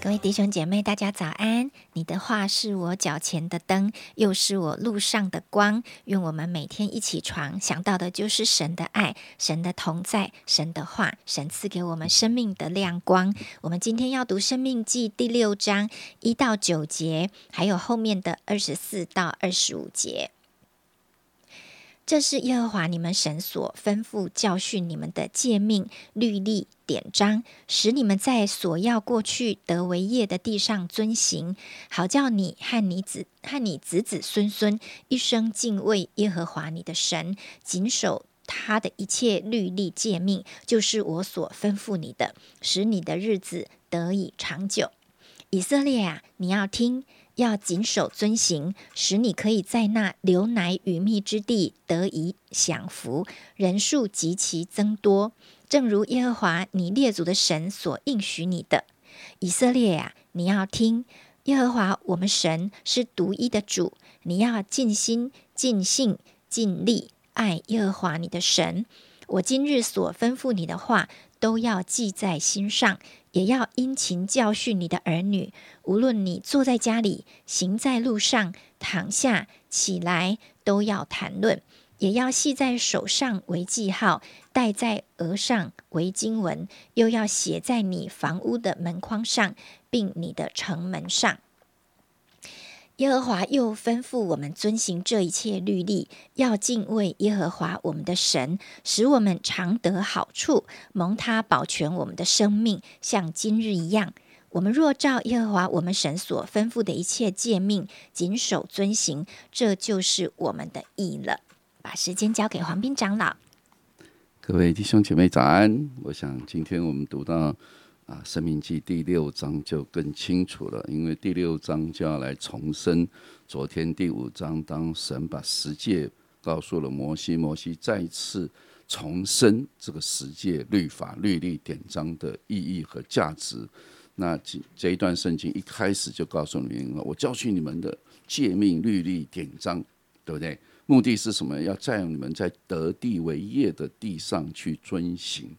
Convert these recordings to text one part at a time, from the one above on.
各位弟兄姐妹，大家早安！你的话是我脚前的灯，又是我路上的光。愿我们每天一起床想到的就是神的爱、神的同在、神的话，神赐给我们生命的亮光。我们今天要读《生命记》第六章一到九节，还有后面的二十四到二十五节。这是耶和华你们神所吩咐教训你们的诫命、律例、典章，使你们在所要过去得为业的地上遵行，好叫你和你子和你子子孙孙一生敬畏耶和华你的神，谨守他的一切律例诫命，就是我所吩咐你的，使你的日子得以长久。以色列啊，你要听。要谨守遵行，使你可以在那流奶与蜜之地得以享福，人数极其增多，正如耶和华你列祖的神所应许你的。以色列呀，你要听，耶和华我们神是独一的主，你要尽心、尽性、尽力爱耶和华你的神。我今日所吩咐你的话，都要记在心上。也要殷勤教训你的儿女，无论你坐在家里、行在路上、躺下、起来，都要谈论；也要系在手上为记号，戴在额上为经文，又要写在你房屋的门框上，并你的城门上。耶和华又吩咐我们遵行这一切律例，要敬畏耶和华我们的神，使我们常得好处，蒙他保全我们的生命，像今日一样。我们若照耶和华我们神所吩咐的一切诫命，谨守遵行，这就是我们的义了。把时间交给黄斌长老。各位弟兄姐妹早安！我想今天我们读到。啊，《生命记》第六章就更清楚了，因为第六章就要来重申昨天第五章，当神把十诫告诉了摩西，摩西再次重申这个十诫律法、律例、典章的意义和价值。那这这一段圣经一开始就告诉你们：我教训你们的诫命、律例、典章，对不对？目的是什么？要占用你们在得地为业的地上去遵行。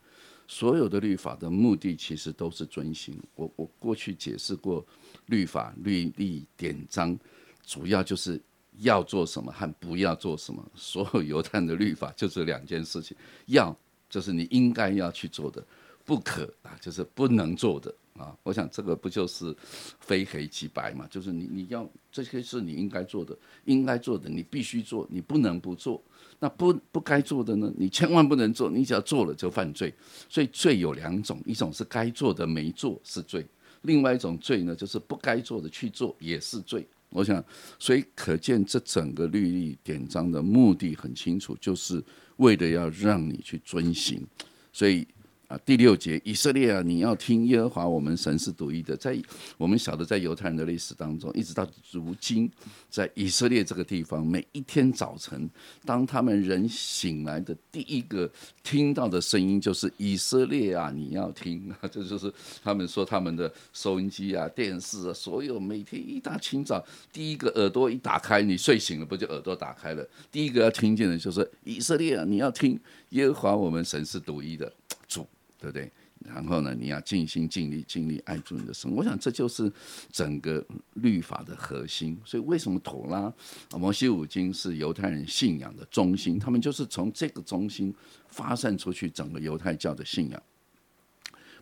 所有的律法的目的其实都是遵行。我我过去解释过，律法、律例、典章，主要就是要做什么和不要做什么。所有犹太的律法就是两件事情：要就是你应该要去做的，不可啊就是不能做的啊。我想这个不就是非黑即白嘛？就是你你要这些是你应该做的，应该做的你必须做，你不能不做。那不不该做的呢？你千万不能做，你只要做了就犯罪。所以罪有两种，一种是该做的没做是罪，另外一种罪呢，就是不该做的去做也是罪。我想，所以可见这整个律例典章的目的很清楚，就是为了要让你去遵行。所以。啊，第六节，以色列啊，你要听耶和华我们神是独一的。在我们晓得，在犹太人的历史当中，一直到如今，在以色列这个地方，每一天早晨，当他们人醒来的第一个听到的声音，就是以色列啊，你要听啊。这就是他们说他们的收音机啊、电视啊，所有每天一大清早，第一个耳朵一打开，你睡醒了不就耳朵打开了？第一个要听见的就是以色列啊，你要听耶和华我们神是独一的。对不对？然后呢，你要尽心尽力尽力爱住你的神。我想这就是整个律法的核心。所以为什么妥拉、摩西五经是犹太人信仰的中心？他们就是从这个中心发散出去，整个犹太教的信仰。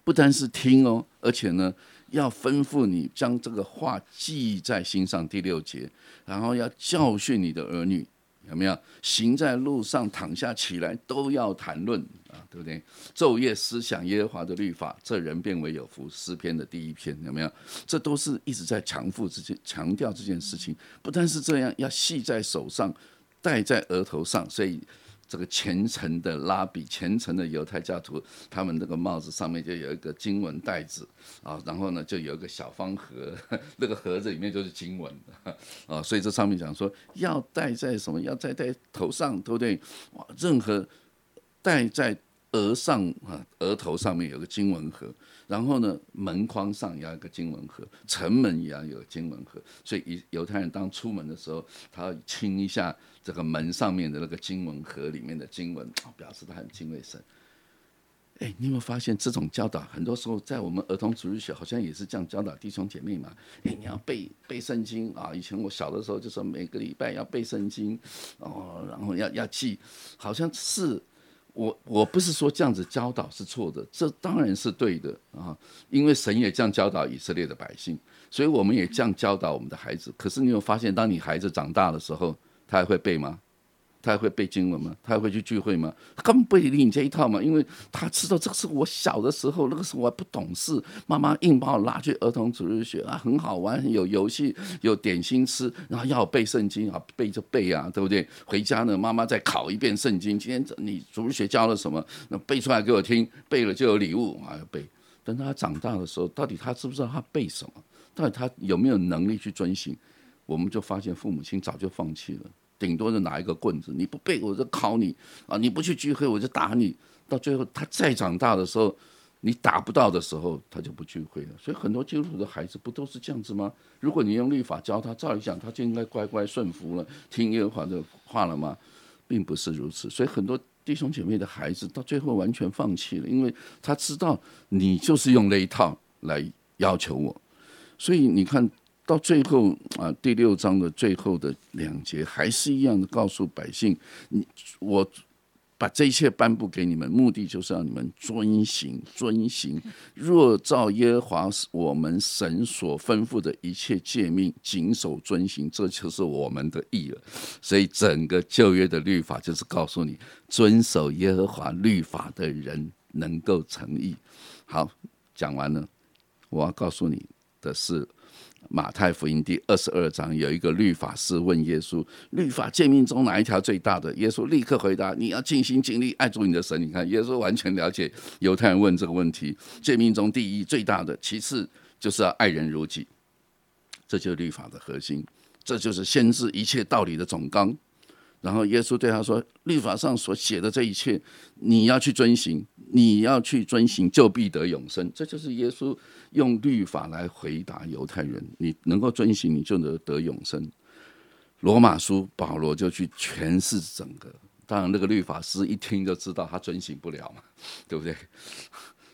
不单是听哦，而且呢，要吩咐你将这个话记在心上。第六节，然后要教训你的儿女。有没有行在路上躺下起来都要谈论？对不对？昼夜思想耶和华的律法，这人变为有福。诗篇的第一篇有没有？这都是一直在强复这件强调这件事情。不但是这样，要系在手上，戴在额头上，所以。这个虔诚的拉比，虔诚的犹太教徒，他们那个帽子上面就有一个经文袋子啊，然后呢，就有一个小方盒，那个盒子里面就是经文啊，所以这上面讲说要戴在什么，要戴在头上，对不对？哇，任何戴在。额上啊，额头上面有个经文盒，然后呢，门框上也要一个经文盒，城门也要有经文盒。所以，犹太人当出门的时候，他要亲一下这个门上面的那个经文盒里面的经文，表示他很敬畏神。哎，你有没有发现这种教导，很多时候在我们儿童主日学好像也是这样教导弟兄姐妹嘛？哎，你要背背圣经啊！以前我小的时候就说每个礼拜要背圣经，哦，然后要要记，好像是我我不是说这样子教导是错的，这当然是对的啊，因为神也这样教导以色列的百姓，所以我们也这样教导我们的孩子。可是你有发现，当你孩子长大的时候，他还会背吗？他还会背经文吗？他还会去聚会吗？他根本不理你这一套嘛，因为他知道这个是我小的时候，那个时候我还不懂事，妈妈硬把我拉去儿童主日学啊，很好玩，有游戏，有点心吃，然后要背圣经啊，背就背啊，对不对？回家呢，妈妈再考一遍圣经，今天你主日学教了什么？那背出来给我听，背了就有礼物啊，要背。等他长大的时候，到底他知不知道他背什么？到底他有没有能力去遵循？我们就发现父母亲早就放弃了。顶多是拿一个棍子，你不背我就考你啊！你不去聚会我就打你。到最后他再长大的时候，你打不到的时候，他就不聚会了。所以很多基督徒的孩子不都是这样子吗？如果你用律法教他，照理讲他就应该乖乖顺服了，听耶和华的话了吗？并不是如此。所以很多弟兄姐妹的孩子到最后完全放弃了，因为他知道你就是用那一套来要求我。所以你看。到最后啊，第六章的最后的两节还是一样的，告诉百姓：你我把这一切颁布给你们，目的就是让你们遵行、遵行。若照耶和华我们神所吩咐的一切诫命，谨守遵行，这就是我们的义了。所以整个旧约的律法就是告诉你，遵守耶和华律法的人能够成义。好，讲完了，我要告诉你的是。马太福音第二十二章有一个律法师问耶稣：“律法诫命中哪一条最大的？”耶稣立刻回答：“你要尽心尽力爱主你的神。”你看，耶稣完全了解犹太人问这个问题。诫命中第一最大的，其次就是要爱人如己，这就是律法的核心，这就是先知一切道理的总纲。然后耶稣对他说：“律法上所写的这一切，你要去遵行，你要去遵行，就必得永生。”这就是耶稣用律法来回答犹太人：“你能够遵行，你就能得永生。”罗马书保罗就去诠释整个，当然那个律法师一听就知道他遵行不了嘛，对不对？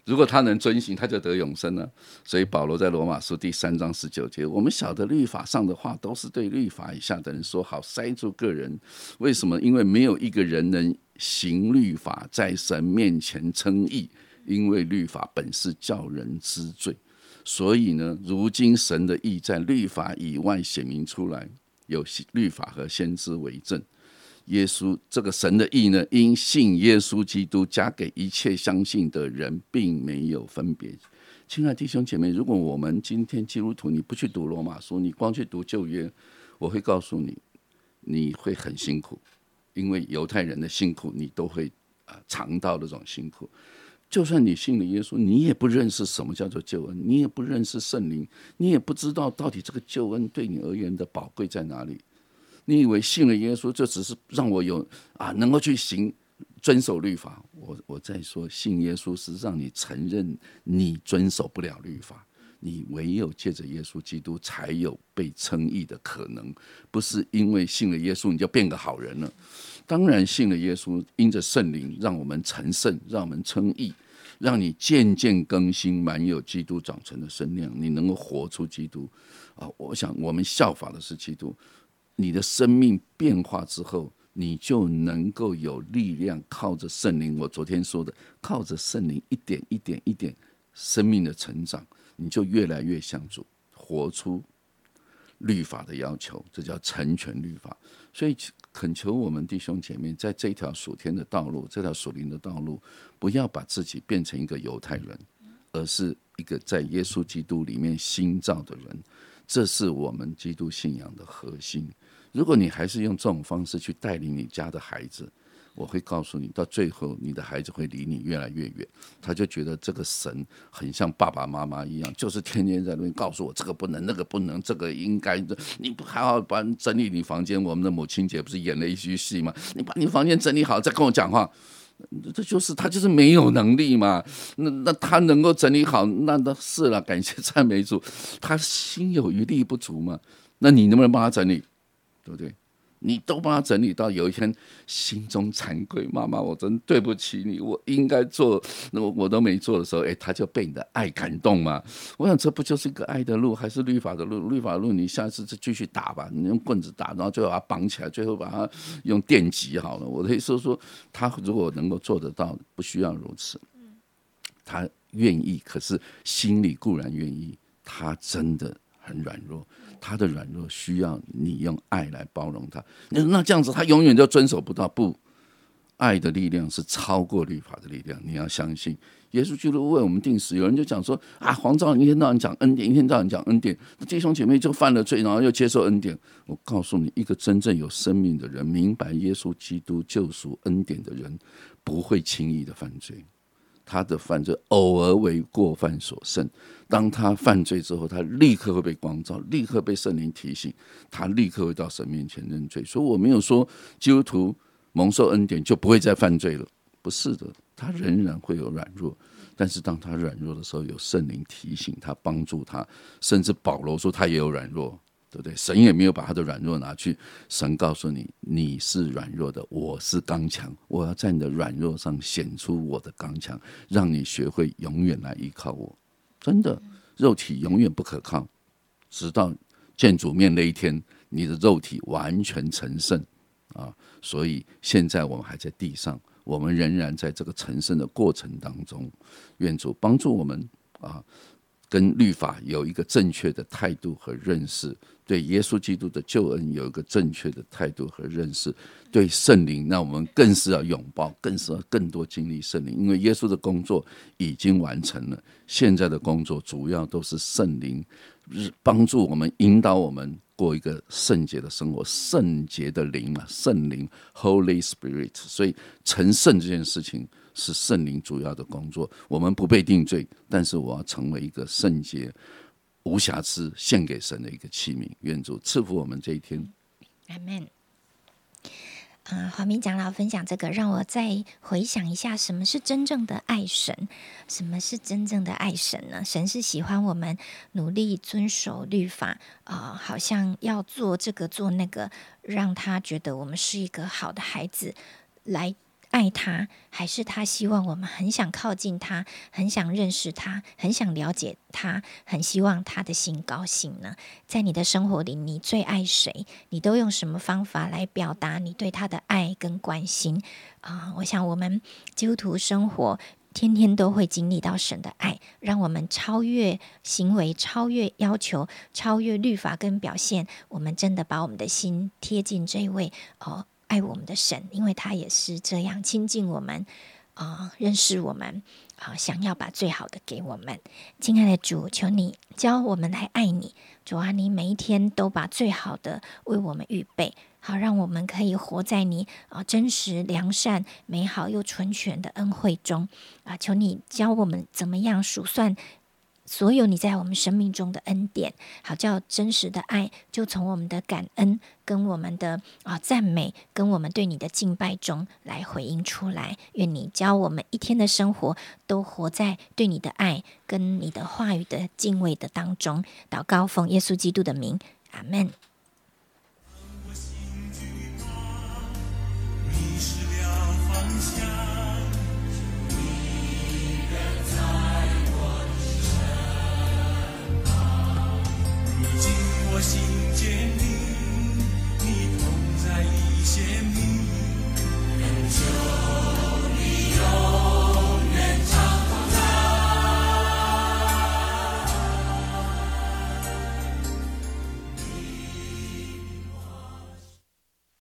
如果他能遵行，他就得永生了。所以保罗在罗马书第三章十九节，我们晓得律法上的话都是对律法以下的人说，好塞住个人。为什么？因为没有一个人能行律法在神面前称义，因为律法本是叫人知罪。所以呢，如今神的义在律法以外显明出来，有律法和先知为证。耶稣这个神的意呢，因信耶稣基督加给一切相信的人，并没有分别。亲爱弟兄姐妹，如果我们今天基督徒你不去读罗马书，你光去读旧约，我会告诉你，你会很辛苦，因为犹太人的辛苦你都会啊尝到那种辛苦。就算你信了耶稣，你也不认识什么叫做救恩，你也不认识圣灵，你也不知道到底这个救恩对你而言的宝贵在哪里。你以为信了耶稣，就只是让我有啊能够去行遵守律法？我我在说，信耶稣是让你承认你遵守不了律法，你唯有借着耶稣基督才有被称义的可能，不是因为信了耶稣你就变个好人了。当然，信了耶稣，因着圣灵让我们成圣，让我们称义，让你渐渐更新，满有基督长成的身量，你能够活出基督啊！我想，我们效法的是基督。你的生命变化之后，你就能够有力量，靠着圣灵。我昨天说的，靠着圣灵一点一点一点生命的成长，你就越来越像主，活出律法的要求，这叫成全律法。所以恳求我们弟兄姐妹，在这条属天的道路，这条属灵的道路，不要把自己变成一个犹太人，而是一个在耶稣基督里面新造的人。这是我们基督信仰的核心。如果你还是用这种方式去带领你家的孩子，我会告诉你，到最后你的孩子会离你越来越远。他就觉得这个神很像爸爸妈妈一样，就是天天在那边告诉我这个不能，那个不能，这个应该。你不还好把整理你房间？我们的母亲节不是演了一出戏吗？你把你房间整理好再跟我讲话。这就是他就是没有能力嘛。那那他能够整理好，那那是了，感谢赞美主。他心有余力不足嘛？那你能不能帮他整理？对不对？你都帮他整理到有一天心中惭愧，妈妈，我真对不起你，我应该做，那我我都没做的时候，哎，他就被你的爱感动嘛。我想这不就是一个爱的路，还是律法的路？律法路，你下次再继续打吧，你用棍子打，然后最后把他绑起来，最后把他用电击好了。我的意思是说，他如果能够做得到，不需要如此。他愿意，可是心里固然愿意，他真的很软弱，他的软弱需要你用爱来包容他。那那这样子，他永远就遵守不到。不，爱的力量是超过律法的力量，你要相信。耶稣基督为我们定死。有人就讲说啊，黄兆一天到晚讲恩典，一天到晚讲恩典，弟兄姐妹就犯了罪，然后又接受恩典。我告诉你，一个真正有生命的人，明白耶稣基督救赎恩典的人，不会轻易的犯罪。他的犯罪偶尔为过犯所胜，当他犯罪之后，他立刻会被光照，立刻被圣灵提醒，他立刻会到神面前认罪。所以我没有说基督徒蒙受恩典就不会再犯罪了，不是的，他仍然会有软弱，但是当他软弱的时候，有圣灵提醒他，帮助他，甚至保罗说他也有软弱。对不对？神也没有把他的软弱拿去。神告诉你，你是软弱的，我是刚强。我要在你的软弱上显出我的刚强，让你学会永远来依靠我。真的，肉体永远不可靠，直到见主面那一天，你的肉体完全成圣啊！所以现在我们还在地上，我们仍然在这个成圣的过程当中。愿主帮助我们啊！跟律法有一个正确的态度和认识，对耶稣基督的救恩有一个正确的态度和认识，对圣灵，那我们更是要拥抱，更是要更多经历圣灵，因为耶稣的工作已经完成了，现在的工作主要都是圣灵帮助我们，引导我们过一个圣洁的生活，圣洁的灵啊，圣灵 （Holy Spirit），所以成圣这件事情。是圣灵主要的工作，我们不被定罪，但是我要成为一个圣洁、无瑕疵、献给神的一个器皿。愿主赐福我们这一天。阿门。啊，黄明长老分享这个，让我再回想一下，什么是真正的爱神？什么是真正的爱神呢？神是喜欢我们努力遵守律法啊，好像要做这个做那个，让他觉得我们是一个好的孩子来。爱他，还是他希望我们很想靠近他，很想认识他，很想了解他，很希望他的心高兴呢？在你的生活里，你最爱谁？你都用什么方法来表达你对他的爱跟关心啊？我想，我们基督徒生活天天都会经历到神的爱，让我们超越行为，超越要求，超越律法跟表现。我们真的把我们的心贴近这位哦。爱我们的神，因为他也是这样亲近我们啊，认识我们啊，想要把最好的给我们。亲爱的主，求你教我们来爱你。主啊，你每一天都把最好的为我们预备，好让我们可以活在你啊真实、良善、美好又纯全的恩惠中啊。求你教我们怎么样数算。所有你在我们生命中的恩典，好叫真实的爱，就从我们的感恩跟我们的啊赞美，跟我们对你的敬拜中来回应出来。愿你教我们一天的生活都活在对你的爱跟你的话语的敬畏的当中。祷告奉耶稣基督的名，阿门。